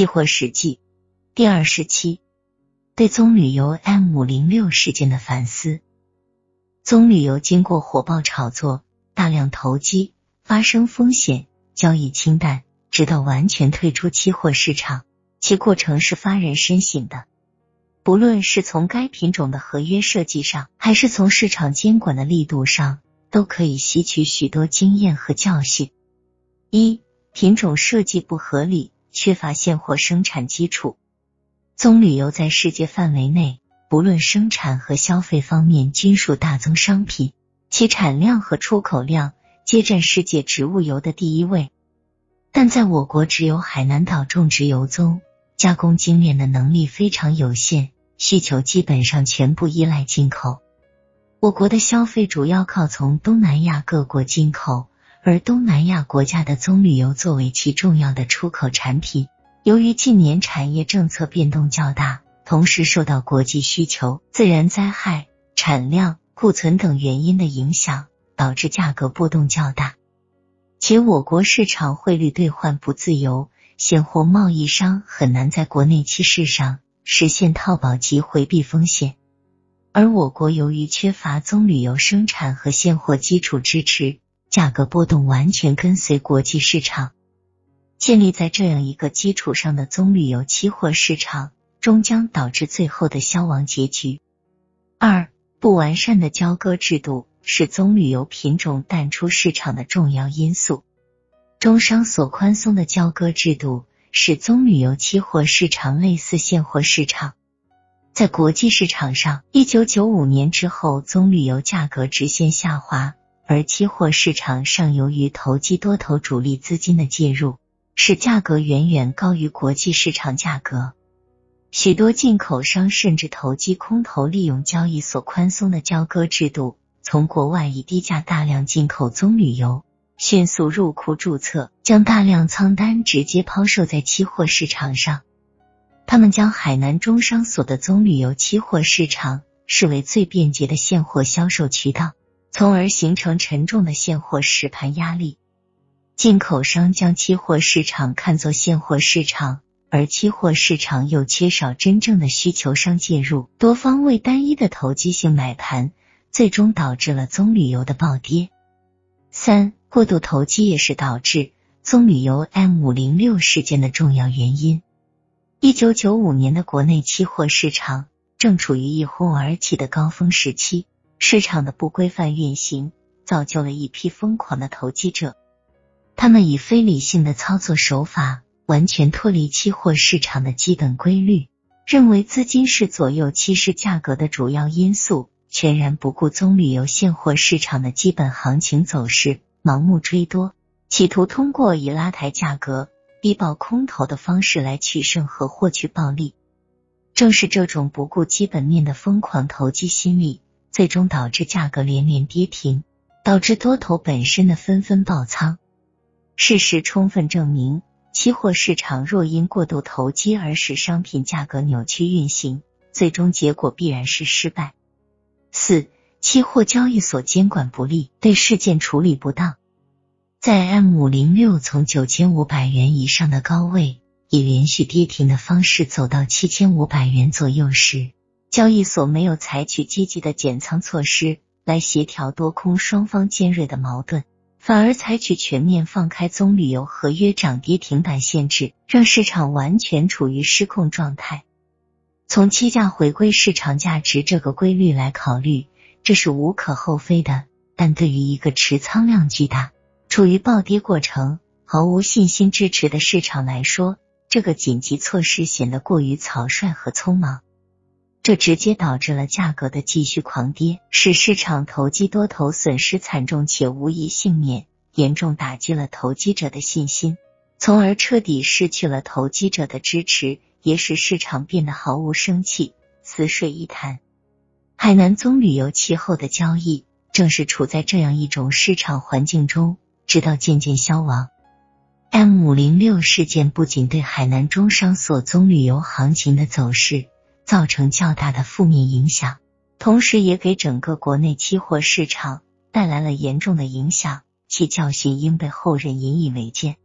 期货实际第二十期对棕榈油 M 五零六事件的反思。棕榈油经过火爆炒作，大量投机，发生风险，交易清淡，直到完全退出期货市场，其过程是发人深省的。不论是从该品种的合约设计上，还是从市场监管的力度上，都可以吸取许多经验和教训。一、品种设计不合理，缺乏现货生产基础。棕榈油在世界范围内，不论生产和消费方面，均属大宗商品，其产量和出口量皆占世界植物油的第一位。但在我国，只有海南岛种植油棕。加工精炼的能力非常有限，需求基本上全部依赖进口。我国的消费主要靠从东南亚各国进口，而东南亚国家的棕榈油作为其重要的出口产品。由于近年产业政策变动较大，同时受到国际需求、自然灾害、产量、库存等原因的影响，导致价格波动较大。且我国市场汇率兑换不自由。现货贸易商很难在国内期市上实现套保及回避风险，而我国由于缺乏棕榈油生产和现货基础支持，价格波动完全跟随国际市场。建立在这样一个基础上的棕榈油期货市场，终将导致最后的消亡结局。二、不完善的交割制度是棕榈油品种淡出市场的重要因素。中商所宽松的交割制度，使棕榈油期货市场类似现货市场。在国际市场上，一九九五年之后，棕榈油价格直线下滑，而期货市场上由于投机多头主力资金的介入，使价格远远高于国际市场价格。许多进口商甚至投机空头，利用交易所宽松的交割制度，从国外以低价大量进口棕榈油。迅速入库注册，将大量仓单直接抛售在期货市场上。他们将海南中商所的棕榈油期货市场视为最便捷的现货销售渠道，从而形成沉重的现货实盘压力。进口商将期货市场看作现货市场，而期货市场又缺少真正的需求商介入，多方为单一的投机性买盘，最终导致了棕榈油的暴跌。三。过度投机也是导致棕榈油 M 五零六事件的重要原因。一九九五年的国内期货市场正处于一哄而起的高峰时期，市场的不规范运行造就了一批疯狂的投机者，他们以非理性的操作手法，完全脱离期货市场的基本规律，认为资金是左右期市价格的主要因素，全然不顾棕榈油现货市场的基本行情走势。盲目追多，企图通过以拉抬价格、逼爆空头的方式来取胜和获取暴利。正是这种不顾基本面的疯狂投机心理，最终导致价格连连跌停，导致多头本身的纷纷爆仓。事实充分证明，期货市场若因过度投机而使商品价格扭曲运行，最终结果必然是失败。四。期货交易所监管不力，对事件处理不当。在 M 五零六从九千五百元以上的高位，以连续跌停的方式走到七千五百元左右时，交易所没有采取积极的减仓措施来协调多空双方尖锐的矛盾，反而采取全面放开棕榈油合约涨跌停板限制，让市场完全处于失控状态。从期价回归市场价值这个规律来考虑。这是无可厚非的，但对于一个持仓量巨大、处于暴跌过程、毫无信心支持的市场来说，这个紧急措施显得过于草率和匆忙。这直接导致了价格的继续狂跌，使市场投机多头损失惨重且无一幸免，严重打击了投机者的信心，从而彻底失去了投机者的支持，也使市场变得毫无生气，死水一潭。海南棕榈油期后的交易正是处在这样一种市场环境中，直到渐渐消亡。M 五零六事件不仅对海南中商所棕榈油行情的走势造成较大的负面影响，同时也给整个国内期货市场带来了严重的影响，其教训应被后人引以为鉴。